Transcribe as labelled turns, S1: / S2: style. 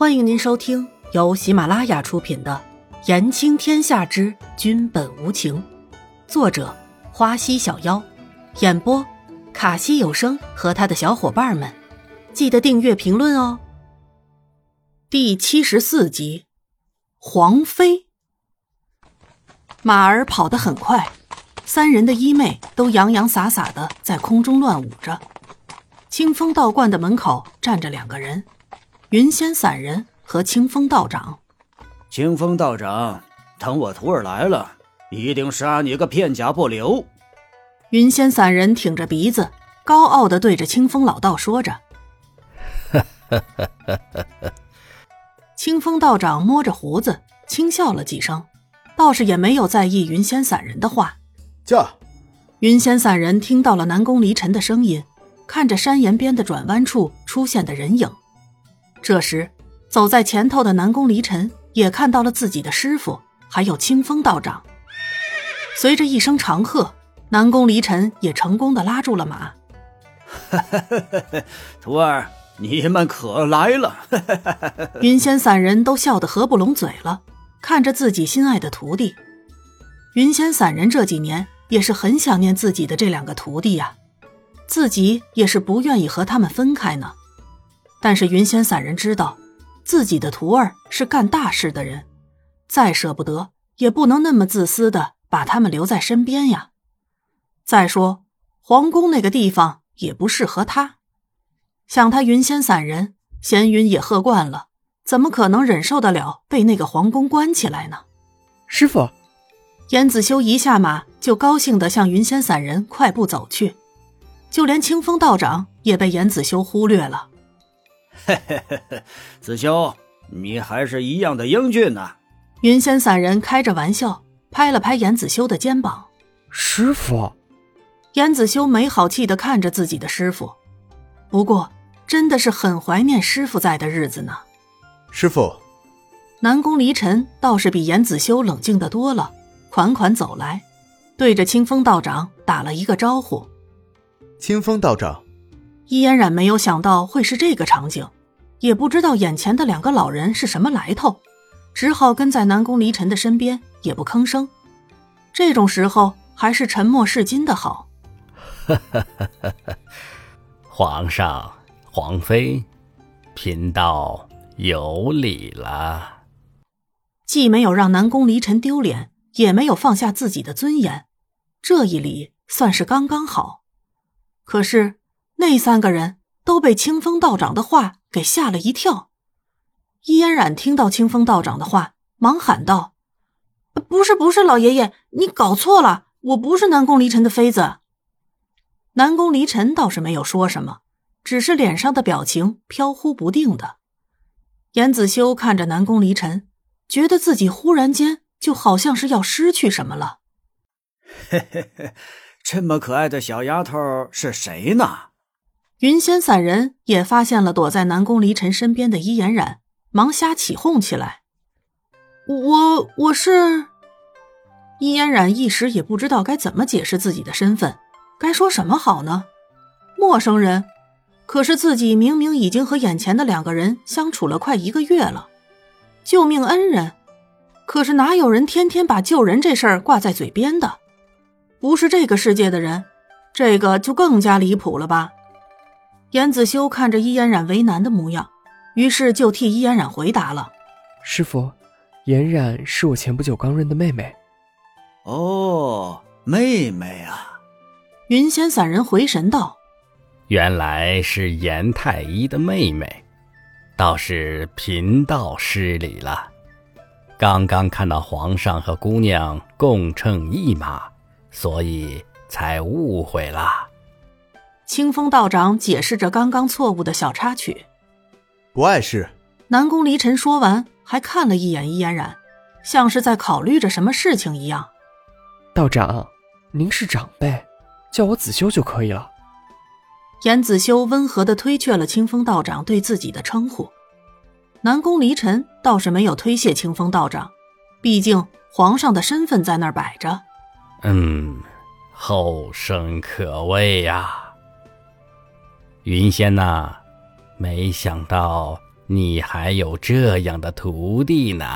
S1: 欢迎您收听由喜马拉雅出品的《言情天下之君本无情》，作者花溪小妖，演播卡西有声和他的小伙伴们。记得订阅、评论哦。第七十四集，黄飞。马儿跑得很快，三人的衣袂都洋洋洒洒的在空中乱舞着。清风道观的门口站着两个人，云仙散人和清风道长。
S2: 清风道长，等我徒儿来了，一定杀你个片甲不留。
S1: 云仙散人挺着鼻子，高傲的对着清风老道说着。清风道长摸着胡子，轻笑了几声，倒是也没有在意云仙散人的话。
S3: 驾！
S1: 云仙散人听到了南宫离尘的声音。看着山岩边的转弯处出现的人影，这时走在前头的南宫离尘也看到了自己的师傅，还有清风道长。随着一声长喝，南宫离尘也成功的拉住了马。
S2: 徒儿，你们可来了！
S1: 云仙散人都笑得合不拢嘴了，看着自己心爱的徒弟。云仙散人这几年也是很想念自己的这两个徒弟呀。自己也是不愿意和他们分开呢，但是云仙散人知道，自己的徒儿是干大事的人，再舍不得也不能那么自私的把他们留在身边呀。再说皇宫那个地方也不适合他，想他云仙散人闲云野鹤惯了，怎么可能忍受得了被那个皇宫关起来呢？
S4: 师傅，
S1: 严子修一下马就高兴的向云仙散人快步走去。就连清风道长也被严子修忽略了。
S2: 嘿嘿嘿嘿，子修，你还是一样的英俊呐！
S1: 云仙散人开着玩笑，拍了拍严子修的肩膀。
S4: 师傅，
S1: 严子修没好气的看着自己的师傅，不过真的是很怀念师傅在的日子呢。
S3: 师傅，
S1: 南宫离尘倒是比严子修冷静的多了，款款走来，对着清风道长打了一个招呼。
S3: 清风道长，
S1: 伊嫣然没有想到会是这个场景，也不知道眼前的两个老人是什么来头，只好跟在南宫离尘的身边，也不吭声。这种时候还是沉默是金的好。
S5: 皇上，皇妃，贫道有礼了。
S1: 既没有让南宫离尘丢脸，也没有放下自己的尊严，这一礼算是刚刚好。可是，那三个人都被清风道长的话给吓了一跳。伊嫣然听到清风道长的话，忙喊道：“不是，不是，老爷爷，你搞错了，我不是南宫离尘的妃子。”南宫离尘倒是没有说什么，只是脸上的表情飘忽不定的。严子修看着南宫离尘，觉得自己忽然间就好像是要失去什么了。
S2: 嘿嘿嘿。这么可爱的小丫头是谁呢？
S1: 云仙散人也发现了躲在南宫离尘身边的伊颜染，忙瞎起哄起来。我我是伊嫣然，一时也不知道该怎么解释自己的身份，该说什么好呢？陌生人，可是自己明明已经和眼前的两个人相处了快一个月了。救命恩人，可是哪有人天天把救人这事儿挂在嘴边的？不是这个世界的人，这个就更加离谱了吧？严子修看着伊嫣然为难的模样，于是就替伊嫣然回答了：“
S4: 师傅，嫣然是我前不久刚认的妹妹。”
S2: 哦，妹妹啊！
S1: 云仙散人回神道：“
S5: 原来是严太医的妹妹，倒是贫道失礼了。刚刚看到皇上和姑娘共乘一马。”所以才误会了。
S1: 清风道长解释着刚刚错误的小插曲。
S3: 不碍事。
S1: 南宫离尘说完，还看了一眼易嫣然，像是在考虑着什么事情一样。
S4: 道长，您是长辈，叫我子修就可以了。
S1: 严子修温和的推却了清风道长对自己的称呼。南宫离尘倒是没有推卸清风道长，毕竟皇上的身份在那儿摆着。
S5: 嗯，后生可畏呀，云仙呐，没想到你还有这样的徒弟呢。